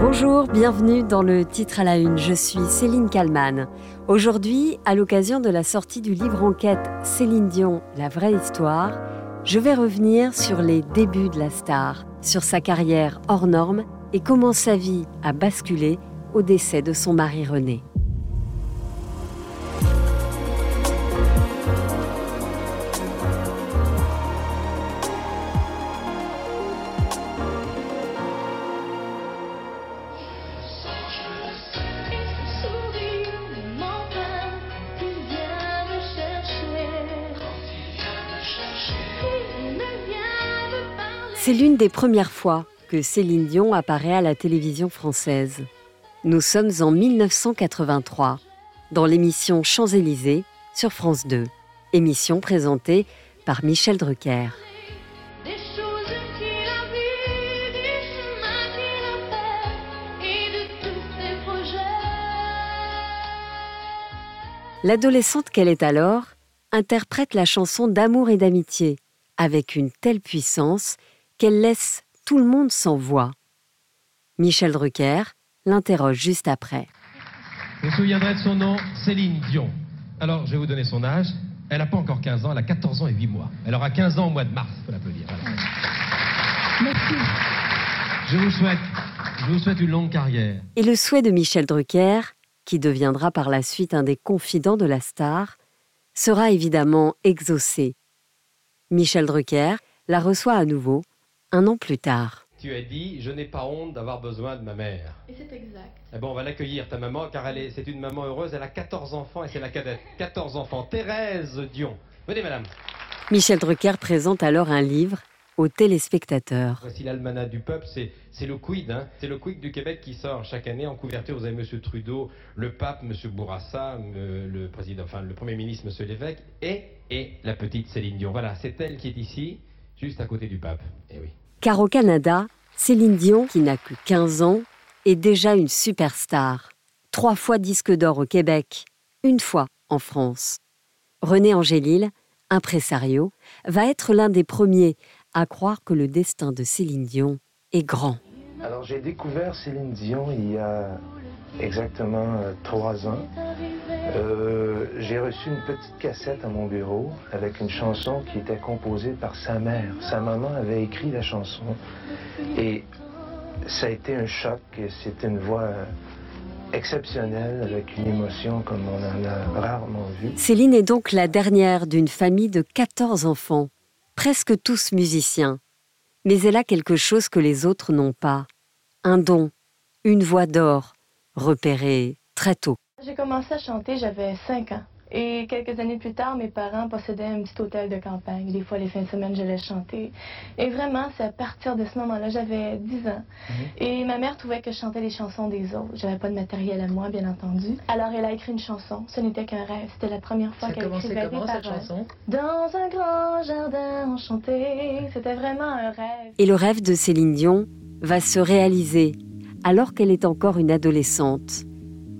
Bonjour, bienvenue dans le titre à la une. Je suis Céline Kalman. Aujourd'hui, à l'occasion de la sortie du livre enquête Céline Dion, La vraie histoire, je vais revenir sur les débuts de la star, sur sa carrière hors norme et comment sa vie a basculé au décès de son mari René. C'est l'une des premières fois que Céline Dion apparaît à la télévision française. Nous sommes en 1983, dans l'émission Champs-Élysées sur France 2, émission présentée par Michel Drucker. L'adolescente qu'elle est alors interprète la chanson d'amour et d'amitié avec une telle puissance qu'elle laisse tout le monde sans voix. Michel Drucker l'interroge juste après. Vous vous souviendrez de son nom, Céline Dion. Alors, je vais vous donner son âge. Elle n'a pas encore 15 ans, elle a 14 ans et 8 mois. Elle aura 15 ans au mois de mars, faut l'applaudir. Merci. Je vous souhaite, je vous souhaite une longue carrière. Et le souhait de Michel Drucker, qui deviendra par la suite un des confidents de la star, sera évidemment exaucé. Michel Drucker la reçoit à nouveau un an plus tard. Tu as dit, je n'ai pas honte d'avoir besoin de ma mère. Et c'est exact. Eh bon, on va l'accueillir, ta maman, car elle est, c'est une maman heureuse. Elle a 14 enfants et c'est la cadette. 14 enfants. Thérèse Dion. Venez, madame. Michel Drucker présente alors un livre aux téléspectateurs. Voici l'almanach du peuple, c'est, c'est le Quid, hein. c'est le Quid du Québec qui sort chaque année en couverture. Vous avez Monsieur Trudeau, le pape, Monsieur Bourassa, le président, enfin le premier ministre, Monsieur l'évêque, et, et la petite Céline Dion. Voilà, c'est elle qui est ici juste à côté du pape. Eh oui. Car au Canada, Céline Dion, qui n'a que 15 ans, est déjà une superstar. Trois fois disque d'or au Québec, une fois en France. René Angélil, impresario, va être l'un des premiers à croire que le destin de Céline Dion est grand. Alors j'ai découvert Céline Dion il y a exactement euh, trois ans. Euh, j'ai reçu une petite cassette à mon bureau avec une chanson qui était composée par sa mère. Sa maman avait écrit la chanson et ça a été un choc. C'est une voix exceptionnelle avec une émotion comme on en a rarement vu. Céline est donc la dernière d'une famille de 14 enfants, presque tous musiciens. Mais elle a quelque chose que les autres n'ont pas. Un don, une voix d'or, repérée très tôt. J'ai commencé à chanter, j'avais 5 ans. Et quelques années plus tard, mes parents possédaient un petit hôtel de campagne. Des fois, les fins de semaine, j'allais chanter. Et vraiment, c'est à partir de ce moment-là, j'avais 10 ans. Mhm. Et ma mère trouvait que je chantais les chansons des autres. J'avais pas de matériel à moi, bien entendu. Alors, elle a écrit une chanson. Ce n'était qu'un rêve. C'était la première fois qu'elle écrivait comment, des cette chanson? Dans un grand jardin enchanté. C'était vraiment un rêve. Et le rêve de Céline Dion va se réaliser alors qu'elle est encore une adolescente.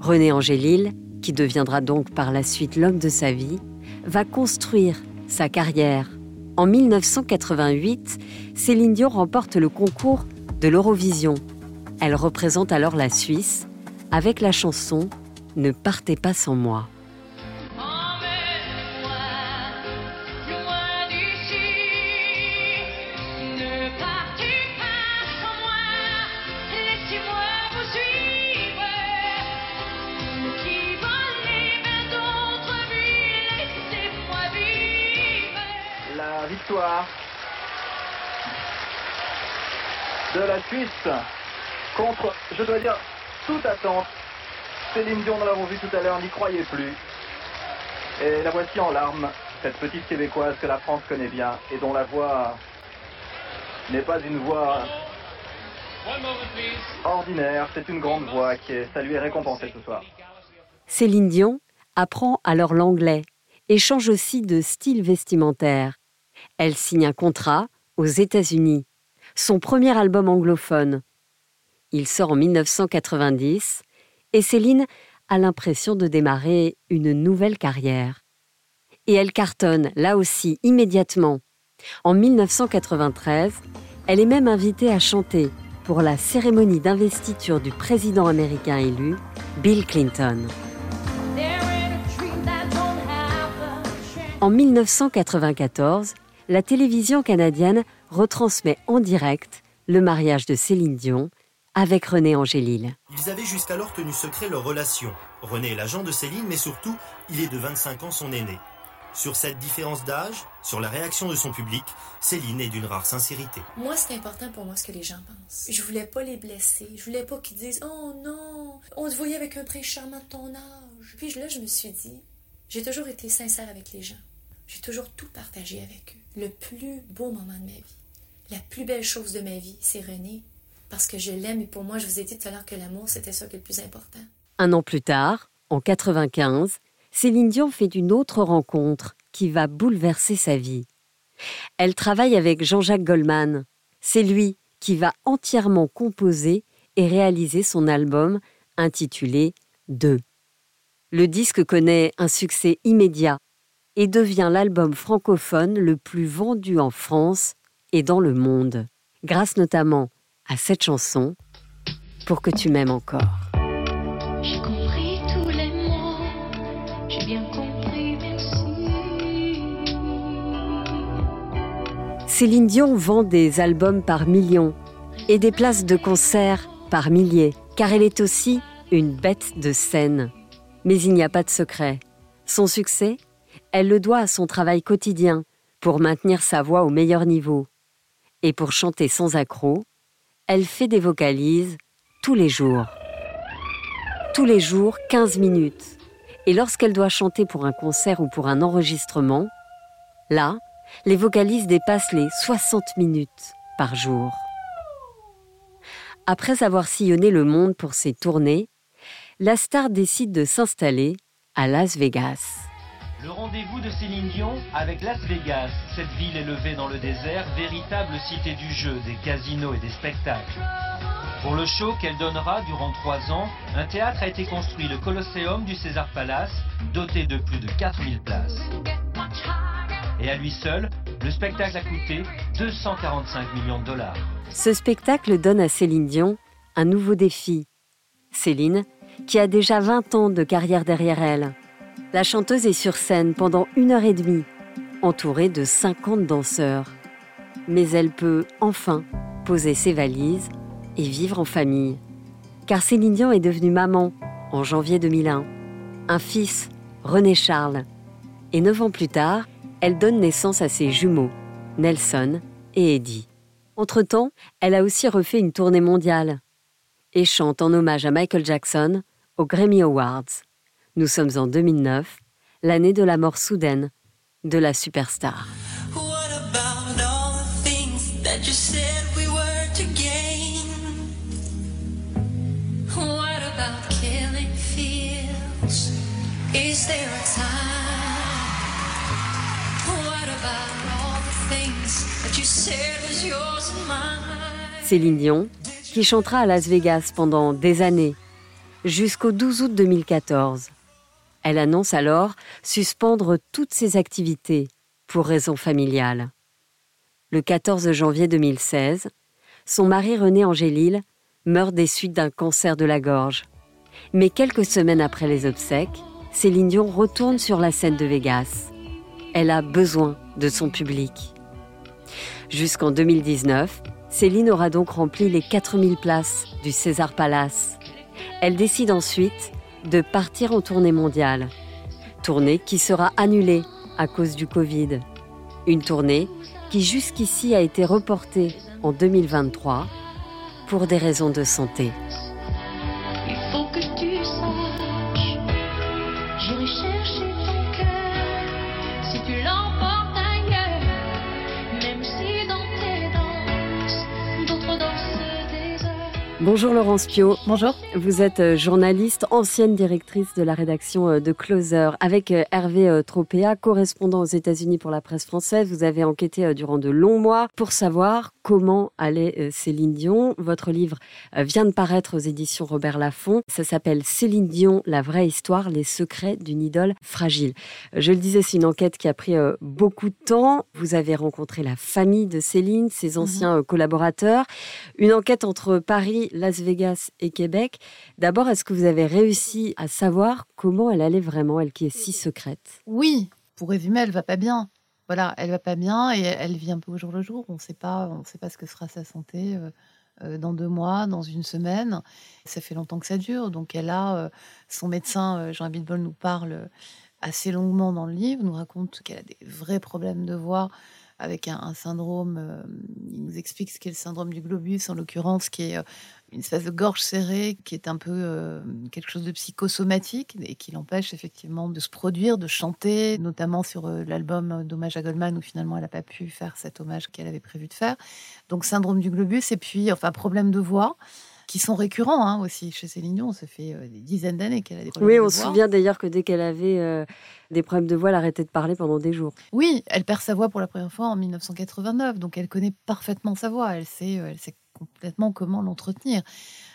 René Angélil, qui deviendra donc par la suite l'homme de sa vie, va construire sa carrière. En 1988, Céline Dion remporte le concours de l'Eurovision. Elle représente alors la Suisse avec la chanson Ne partez pas sans moi. De la Suisse contre, je dois dire, toute attente. Céline Dion, nous l'avons vu tout à l'heure, n'y croyait plus. Et la voici en larmes, cette petite Québécoise que la France connaît bien et dont la voix n'est pas une voix ordinaire, c'est une grande voix qui est saluée et récompensée ce soir. Céline Dion apprend alors l'anglais et change aussi de style vestimentaire. Elle signe un contrat aux États-Unis, son premier album anglophone. Il sort en 1990 et Céline a l'impression de démarrer une nouvelle carrière. Et elle cartonne, là aussi, immédiatement. En 1993, elle est même invitée à chanter pour la cérémonie d'investiture du président américain élu, Bill Clinton. En 1994, la télévision canadienne retransmet en direct le mariage de Céline Dion avec René Angélil. Ils avaient jusqu'alors tenu secret leur relation. René est l'agent de Céline, mais surtout, il est de 25 ans son aîné. Sur cette différence d'âge, sur la réaction de son public, Céline est d'une rare sincérité. Moi, c'est important pour moi ce que les gens pensent. Je voulais pas les blesser. Je voulais pas qu'ils disent Oh non, on te voyait avec un prince charmant de ton âge. Puis là, je me suis dit J'ai toujours été sincère avec les gens. J'ai toujours tout partagé avec eux. Le plus beau moment de ma vie, la plus belle chose de ma vie, c'est René. Parce que je l'aime et pour moi, je vous ai dit tout à l'heure que l'amour, c'était ça qui est le plus important. Un an plus tard, en 95, Céline Dion fait une autre rencontre qui va bouleverser sa vie. Elle travaille avec Jean-Jacques Goldman. C'est lui qui va entièrement composer et réaliser son album intitulé Deux. Le disque connaît un succès immédiat et devient l'album francophone le plus vendu en France et dans le monde, grâce notamment à cette chanson Pour que tu m'aimes encore. J'ai compris tous les mots, j'ai bien compris, merci. Céline Dion vend des albums par millions et des places de concert par milliers, car elle est aussi une bête de scène. Mais il n'y a pas de secret. Son succès, elle le doit à son travail quotidien pour maintenir sa voix au meilleur niveau. Et pour chanter sans accroc, elle fait des vocalises tous les jours. Tous les jours, 15 minutes. Et lorsqu'elle doit chanter pour un concert ou pour un enregistrement, là, les vocalises dépassent les 60 minutes par jour. Après avoir sillonné le monde pour ses tournées, la star décide de s'installer à Las Vegas. Le rendez-vous de Céline Dion avec Las Vegas, cette ville élevée dans le désert, véritable cité du jeu, des casinos et des spectacles. Pour le show qu'elle donnera durant trois ans, un théâtre a été construit, le Colosseum du César Palace, doté de plus de 4000 places. Et à lui seul, le spectacle a coûté 245 millions de dollars. Ce spectacle donne à Céline Dion un nouveau défi. Céline, qui a déjà 20 ans de carrière derrière elle, la chanteuse est sur scène pendant une heure et demie, entourée de 50 danseurs. Mais elle peut enfin poser ses valises et vivre en famille. Car Céline Dion est devenue maman en janvier 2001. Un fils, René Charles. Et neuf ans plus tard, elle donne naissance à ses jumeaux, Nelson et Eddie. Entre-temps, elle a aussi refait une tournée mondiale et chante en hommage à Michael Jackson aux Grammy Awards. Nous sommes en 2009, l'année de la mort soudaine de la superstar. Céline Dion, qui chantera à Las Vegas pendant des années, jusqu'au 12 août 2014. Elle annonce alors suspendre toutes ses activités pour raisons familiales. Le 14 janvier 2016, son mari René Angélil meurt des suites d'un cancer de la gorge. Mais quelques semaines après les obsèques, Céline Dion retourne sur la scène de Vegas. Elle a besoin de son public. Jusqu'en 2019, Céline aura donc rempli les 4000 places du César Palace. Elle décide ensuite de partir en tournée mondiale. Tournée qui sera annulée à cause du Covid. Une tournée qui jusqu'ici a été reportée en 2023 pour des raisons de santé. Bonjour Laurence Pio. Bonjour. Vous êtes euh, journaliste, ancienne directrice de la rédaction euh, de Closer. Avec euh, Hervé Tropea, correspondant aux États-Unis pour la presse française, vous avez enquêté durant de longs mois pour savoir comment allait Céline Dion. Votre livre vient de paraître aux éditions Robert Laffont. Ça s'appelle Céline Dion, la vraie histoire, les secrets d'une idole fragile. Je le disais, c'est une enquête qui a pris beaucoup de temps. Vous avez rencontré la famille de Céline, ses mhm. anciens collaborateurs. Une enquête entre Paris Las Vegas et Québec. D'abord, est-ce que vous avez réussi à savoir comment elle allait vraiment, elle qui est si secrète? Oui, pour résumer, elle va pas bien. Voilà, elle va pas bien et elle vit un peu au jour le jour. On ne sait pas, on sait pas ce que sera sa santé euh, euh, dans deux mois, dans une semaine. Ça fait longtemps que ça dure. Donc elle a euh, son médecin Jean Abitbol nous parle assez longuement dans le livre, nous raconte qu'elle a des vrais problèmes de voix avec un, syndrome. il nous explique ce qu'est le syndrome du globus, en l'occurrence, qui est une espèce de gorge serrée qui est un peu euh, quelque chose de psychosomatique et qui l'empêche effectivement de se produire, de chanter, notamment sur euh, l'album d'hommage à Goldman où finalement elle n'a pas pu faire cet hommage qu'elle avait prévu de faire. Donc syndrome du globus et puis enfin problème de voix qui sont récurrents hein, aussi chez Céline Dion. Ça fait euh, des dizaines d'années qu'elle a des problèmes oui, de voix. Oui, on se souvient d'ailleurs que dès qu'elle avait des problèmes de voix, elle arrêtait de parler pendant des jours. Oui, elle perd sa voix pour la première fois en 1989, donc elle connaît parfaitement sa voix. Elle sait, elle sait complètement comment l'entretenir.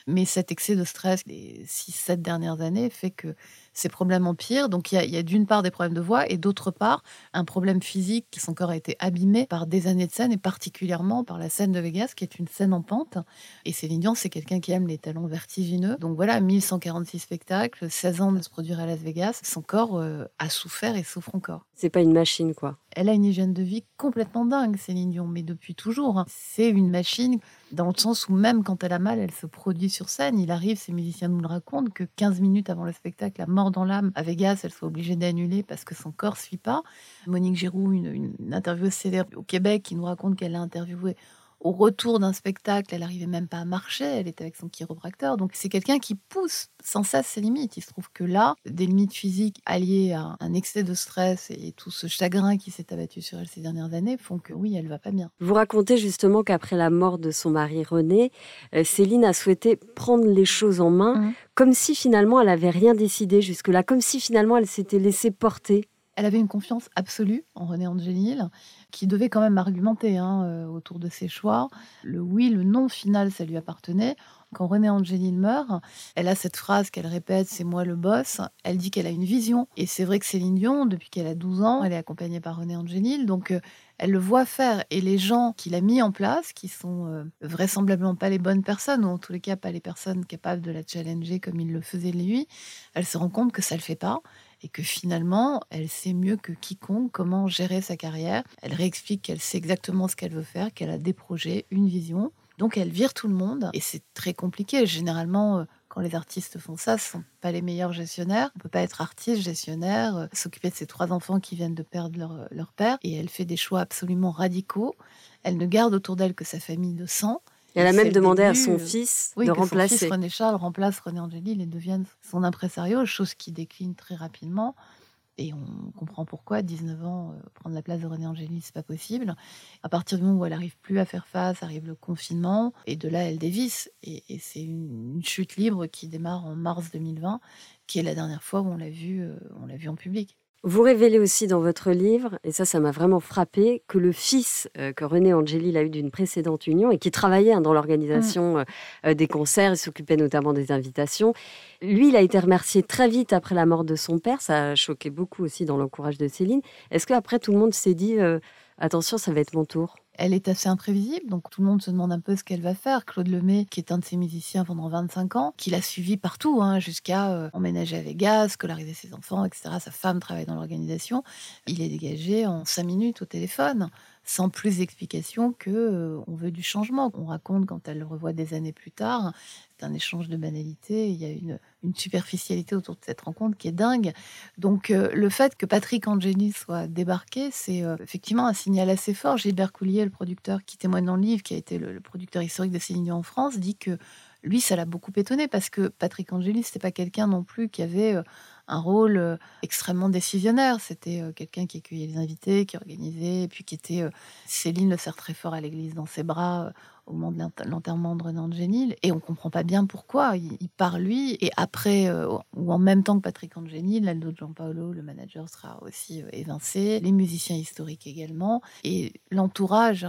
Mais cet excès de stress les 6-7 dernières années fait que ces problèmes empirent. Donc il y a, d'une part des problèmes de voix et d'autre part un problème physique qui son corps a été abîmé par des années de scène et particulièrement par la scène de Vegas qui est une scène en pente. Et Céline Dion, c'est quelqu'un qui aime les talons vertigineux. Donc voilà, 1146 spectacles, 16 ans de se produire à Las Vegas. Son corps euh, a souffert et souffre encore. C'est pas une machine quoi. Elle a une hygiène de vie complètement dingue, Céline Dion, mais depuis toujours. Hein. C'est une machine dans le sens où même quand elle a mal, elle se produit sur scène. Il arrive, ces musiciens nous le racontent, que 15 minutes avant le spectacle, la mort dans l'âme, à Vegas, elle soit obligée d'annuler parce que son corps suit pas. Monique Giroux, une, une intervieweuse célèbre au Québec, qui nous raconte qu'elle a interviewé au retour d'un spectacle, elle n'arrivait même pas à marcher, elle était avec son chiropracteur. Donc c'est quelqu'un qui pousse sans cesse ses limites. Il se trouve que là, des limites physiques alliées à un excès de stress et tout ce chagrin qui s'est abattu sur elle ces dernières années font que oui, elle va pas bien. Vous racontez justement qu'après la mort de son mari René, euh, Céline a souhaité prendre les choses en main, mmh. comme si finalement elle avait rien décidé jusque-là, comme si finalement elle s'était laissée porter. Elle avait une confiance absolue en René Angélil qui devait quand même argumenter hein, euh, autour de ses choix. Le oui, le non final, ça lui appartenait. Quand René Angéline meurt, elle a cette phrase qu'elle répète c'est moi le boss. Elle dit qu'elle a une vision. Et c'est vrai que Céline Dion, depuis qu'elle a 12 ans, elle est accompagnée par René Angéline. Donc euh, elle le voit faire. Et les gens qu'il a mis en place, qui sont euh, vraisemblablement pas les bonnes personnes, ou en tous les cas pas les personnes capables de la challenger comme il le faisait lui, elle se rend compte que ça le fait pas et que finalement, elle sait mieux que quiconque comment gérer sa carrière. Elle réexplique qu'elle sait exactement ce qu'elle veut faire, qu'elle a des projets, une vision. Donc elle vire tout le monde et c'est très compliqué. Généralement, euh, quand les artistes font ça, ce sont pas les meilleurs gestionnaires. On peut pas être artiste, gestionnaire, euh, s'occuper de ses trois enfants qui viennent de perdre leur, euh, leur père. Et elle fait des choix absolument radicaux. Elle ne garde autour d'elle que sa famille de sang elle a même demandé à son fils de remplacer. Son fils René Charles remplace René Angélil et devienne son impresario, chose qui décline très rapidement. Et on comprend pourquoi, 19 ans, euh, prendre la place de René Angélil, c'est pas possible. À partir du moment où elle arrive plus à faire face, arrive le confinement, et de là, elle dévisse. Et, c'est une, chute libre qui démarre en mars 2020, qui est la dernière fois où on l'a vu, euh, on l'a vu en public. Vous révélez aussi dans votre livre, et ça, ça m'a vraiment frappé, que le fils euh, que René Angélil a eu d'une précédente union et qui travaillait hein, dans l'organisation mm. euh, euh, des concerts, il s'occupait notamment des invitations. Lui, il a été remercié très vite après la mort de son père. Ça a choqué beaucoup aussi dans l'encourage de Céline. Est-ce qu'après, tout le monde s'est dit attention, ça va être mon tour elle est assez imprévisible, donc tout le monde se demande un peu ce qu'elle va faire. Claude Lemay, qui est un de ses musiciens pendant 25 ans, qui l'a suivi partout, hein, jusqu'à euh, emménager à Vegas, scolariser ses enfants, etc. Sa femme travaille dans l'organisation. Il est dégagé en 5 minutes au téléphone sans plus d'explication que euh, on veut du changement. On raconte quand elle le revoit des années plus tard, c'est un échange de banalités, il y a une, superficialité autour de cette rencontre qui est dingue. Donc euh, le fait que Patrick Angeli soit débarqué, c'est euh, effectivement un signal assez fort. Gilbert Coulier, le producteur qui témoigne dans le livre, qui a été le, producteur historique de Céline en France, dit que lui, ça l'a beaucoup étonné parce que Patrick Angeli, c'était pas quelqu'un non plus qui avait un rôle euh, extrêmement décisionnaire. C'était euh, quelqu'un qui accueillait les invités, qui organisait, et puis qui était. Euh, Céline le sert très fort à l'église dans ses bras au moment de l'enterrement de René Angénil, et on comprend pas bien pourquoi. Il, part lui, et après, ou en même temps que Patrick Angénil, l'Aldo Giampaolo, le manager, sera aussi évincé, les musiciens historiques également, et l'entourage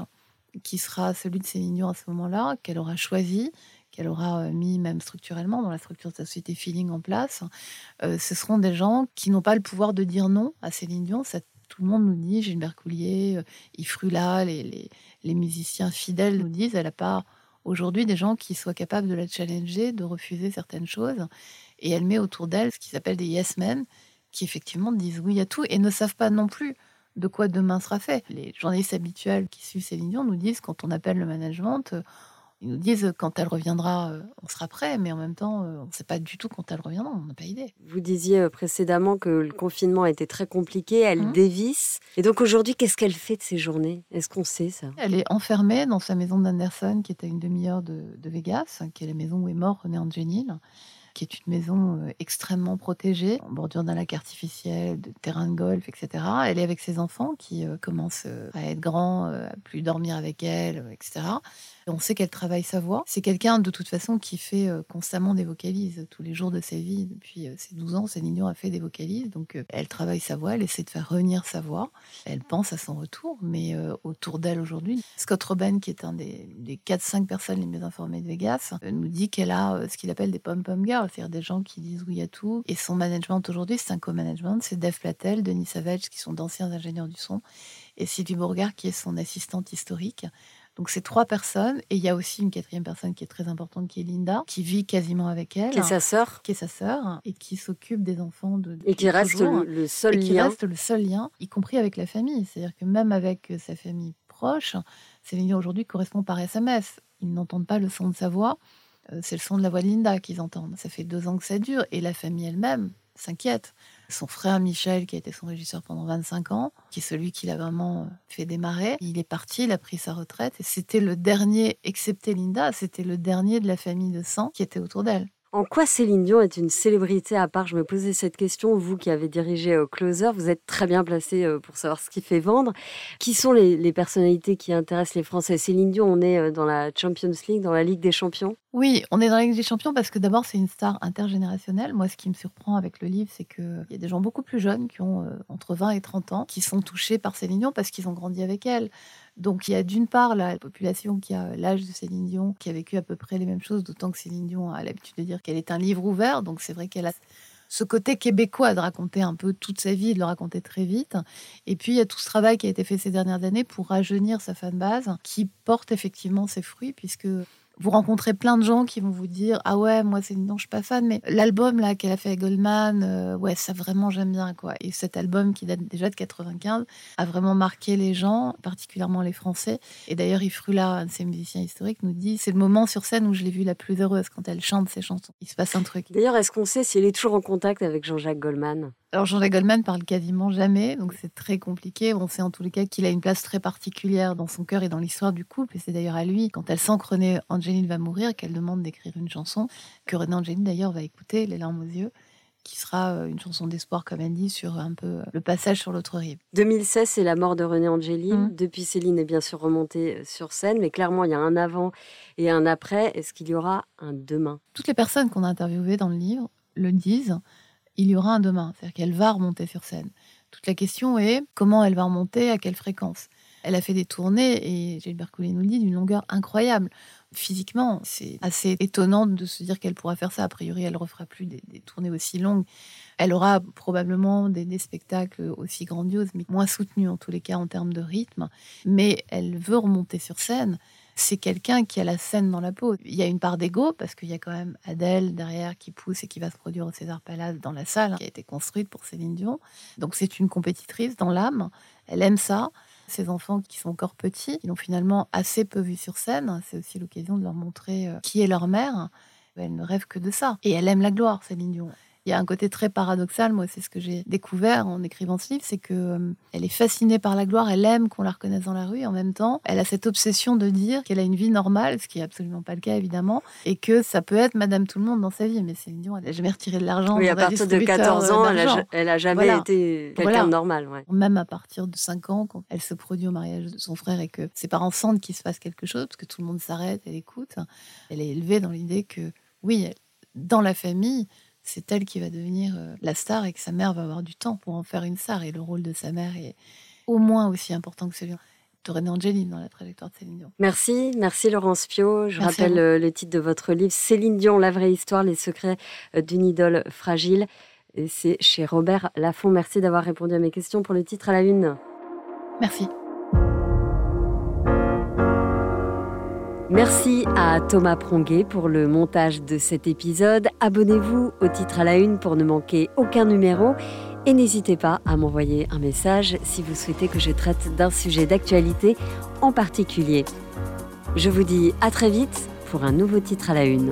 qui sera celui de Céline Dion à ce moment-là, qu'elle aura choisi, qu'elle aura euh, mis même structurellement dans la structure de sa société Feeling en place, ce seront des gens qui n'ont pas le pouvoir de dire non à Céline Dion. Cette tout le monde nous dit, Gilbert Coulier, Yves Frula, les, les musiciens fidèles nous disent, elle n'a pas aujourd'hui des gens qui soient capables de la challenger, de refuser certaines choses. Et elle met autour d'elle ce qui s'appelle des yes men, qui effectivement disent oui à tout et ne savent pas non plus de quoi demain sera fait. Les journalistes habituels qui suivent Céline Dion nous disent quand on appelle le management, ils nous disent quand elle reviendra, euh, on sera prêt, mais en même temps, euh, on ne sait pas du tout quand elle reviendra, on n'a pas idée. Vous disiez euh, précédemment que le confinement était très compliqué, elle mmh. dévisse. Et donc aujourd'hui, qu'est-ce qu'elle fait de ces journées? Est-ce qu'on sait ça? Elle est enfermée dans sa maison d'Anderson, qui est à une demi-heure de, Vegas, qui est la maison où est mort René Angelil qui est une maison extrêmement protégée, en bordure d'un lac artificiel, de terrain de golf, etc. Elle est avec ses enfants qui commencent à être grands, à plus dormir avec elle, etc. On sait qu'elle travaille sa voix. C'est quelqu'un, de toute façon, qui fait euh, constamment des vocalises tous les jours de sa vie. Depuis euh, ses 12 ans, Céline a fait des vocalises. Donc, euh, elle travaille sa voix, elle essaie de faire revenir sa voix. Elle pense à son retour, mais autour d'elle aujourd'hui, Scott Roben, qui est un des, des 4-5 personnes les mieux informées de Vegas, nous dit qu'elle a ce qu'il appelle des pom-pom girls, c'est-à-dire des gens qui disent oui à tout. Et son management aujourd'hui, c'est un co-management. C'est Dave Platel, Denis Savage, qui sont d'anciens ingénieurs du son, et Sylvie Bourgard, qui est son assistante historique. Donc c'est trois personnes et il y a aussi une quatrième personne qui est très importante qui est Linda, qui vit quasiment avec elle, qui est sa sœur, qui est sa sœur et qui s'occupe des enfants de et qui reste le, seul et qui reste le seul lien, y compris avec la famille. C'est-à-dire que même avec euh, sa famille proche, Céline aujourd'hui correspond par SMS. Ils n'entendent pas le son de sa voix. Euh, c'est le son de la voix de Linda qu'ils entendent. Ça fait deux ans que ça dure et la famille elle-même s'inquiète. Son frère Michel, qui a été son régisseur pendant 25 ans, qui est celui qui l'a vraiment fait démarrer, il est parti, il a pris sa retraite, et c'était le dernier, excepté Linda, c'était le dernier de la famille de sang qui était autour d'elle. En quoi Céline Dion est une célébrité à part? Je me posais cette question. Vous qui avez dirigé euh, Closer, vous êtes très bien placé euh, pour savoir ce qui fait vendre. Qui sont les, personnalités qui intéressent les Français? Céline Dion, on est euh, dans la Champions League, dans la Ligue des Champions Oui, on est dans la Ligue des Champions parce que d'abord, c'est une star intergénérationnelle. Moi, ce qui me surprend avec le livre, c'est qu'il y a des gens beaucoup plus jeunes qui ont entre 20 et 30 ans qui sont touchés par Céline Dion parce qu'ils ont grandi avec elle. Donc il y a d'une part la population qui a l'âge de Céline Dion, qui a vécu à peu près les mêmes choses, d'autant que Céline Dion a l'habitude de dire qu'elle est un livre ouvert, donc c'est vrai qu'elle a ce côté québécois de raconter un peu toute sa vie de le raconter très vite. Et puis il y a tout ce travail qui a été fait ces dernières années pour rajeunir sa fanbase, qui porte effectivement ses fruits, puisque vous rencontrez plein de gens qui vont vous dire ah ouais moi c'est non je suis pas fan mais l'album là qu'elle a fait avec Goldman euh, ouais ça vraiment j'aime bien quoi. Et cet album qui date déjà de 95 a vraiment marqué les gens particulièrement les Français. Et d'ailleurs Yves Frula un de ses musiciens historiques nous dit c'est le moment sur scène où je l'ai vue la plus heureuse quand elle chante ses chansons. Il se passe un truc. D'ailleurs est-ce qu'on sait si elle est toujours en contact avec Jean-Jacques Goldman? Alors Jean-Jacques Goldman parle quasiment jamais, donc c'est très compliqué. On sait en tous les cas qu'il a une place très particulière dans son cœur et dans l'histoire du couple. Et c'est d'ailleurs à lui, quand elle sent que René Angeline va mourir, qu'elle demande d'écrire une chanson, que René Angeline d'ailleurs va écouter, les larmes aux yeux qui sera euh, une chanson d'espoir, comme elle dit, sur un peu euh, le passage sur l'autre rive. 2016, c'est la mort de René Angeline. Mmh. Depuis, Céline est bien sûr remontée euh, sur scène, mais clairement, il y a un avant et un après. Est-ce qu'il y aura un demain? Toutes les personnes qu'on a interviewées dans le livre le disent il y aura un demain, c'est-à-dire qu'elle va remonter sur scène. Toute la question est comment elle va remonter, à quelle fréquence. Elle a fait des tournées, et Gilbert Collet nous dit, d'une longueur incroyable. Physiquement, c'est assez étonnant de se dire qu'elle pourra faire ça. A priori, elle ne refera plus des, tournées aussi longues. Elle aura probablement des, des, spectacles aussi grandioses, mais moins soutenus en tous les cas en termes de rythme. Mais elle veut remonter sur scène c'est quelqu'un qui a la scène dans la peau. Il y a une part d'ego parce qu'il y a quand même Adèle derrière qui pousse et qui va se produire au César Palace dans la salle qui a été construite pour Céline Dion. Donc c'est une compétitrice dans l'âme. Elle aime ça. Ses enfants qui sont encore petits, ils l'ont finalement assez peu vu sur scène. C'est aussi l'occasion de leur montrer euh, qui est leur mère. Elle ne rêve que de ça. Et elle aime la gloire, Céline Dion. Il y a un côté très paradoxal, moi c'est ce que j'ai découvert en écrivant ce livre, c'est que euh, elle est fascinée par la gloire, elle aime qu'on la reconnaisse dans la rue, et en même temps, elle a cette obsession de dire qu'elle a une vie normale, ce qui est absolument pas le cas évidemment, et que ça peut être Madame Tout le Monde dans sa vie. Mais Céline Dion, elle n'a jamais retiré de l'argent. Oui, à partir de 14 ans, elle a, elle a, jamais été quelqu'un de normal. Ouais. Même à partir de 5 ans, quand elle se produit au mariage de son frère et que ses parents sentent qu'il se passe quelque chose, parce que tout le monde s'arrête, elle écoute, elle est élevée dans l'idée que oui, dans la famille, c'est elle qui va devenir euh, la star et que sa mère va avoir du temps pour en faire une star. Et le rôle de sa mère est au moins aussi important que celui de René Angélil dans la trajectoire de Céline Dion. Merci, merci Laurence Pio. Je rappelle euh, le titre de votre livre, Céline Dion, la vraie histoire, les secrets euh, d'une idole fragile. Et c'est chez Robert Laffont. Merci d'avoir répondu à mes questions pour le titre à la une. Merci. Merci à Thomas Pronguet pour le montage de cet épisode. Abonnez-vous au titre à la une pour ne manquer aucun numéro. Et n'hésitez pas à m'envoyer un message si vous souhaitez que je traite d'un sujet d'actualité en particulier. Je vous dis à très vite pour un nouveau titre à la une.